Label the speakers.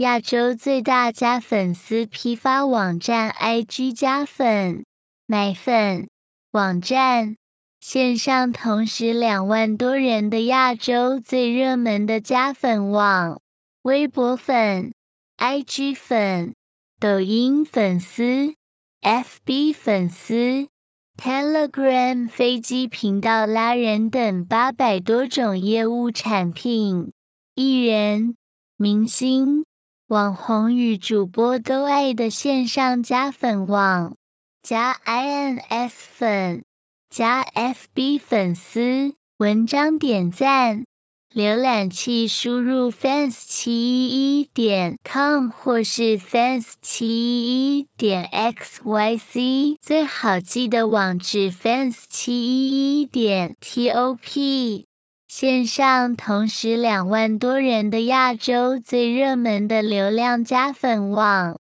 Speaker 1: 亚洲最大加粉丝批发网站 IG 加粉买粉网站，线上同时两万多人的亚洲最热门的加粉网，微博粉、IG 粉、抖音粉丝、FB 粉丝、Telegram 飞机频道拉人等八百多种业务产品，艺人、明星。网红与主播都爱的线上加粉网，加 INS 粉，加 FB 粉丝，文章点赞，浏览器输入 fans 七一一点 com 或是 fans 七一一点 xyz，最好记得网址 fans 七一一点 top。线上同时两万多人的亚洲最热门的流量加粉网。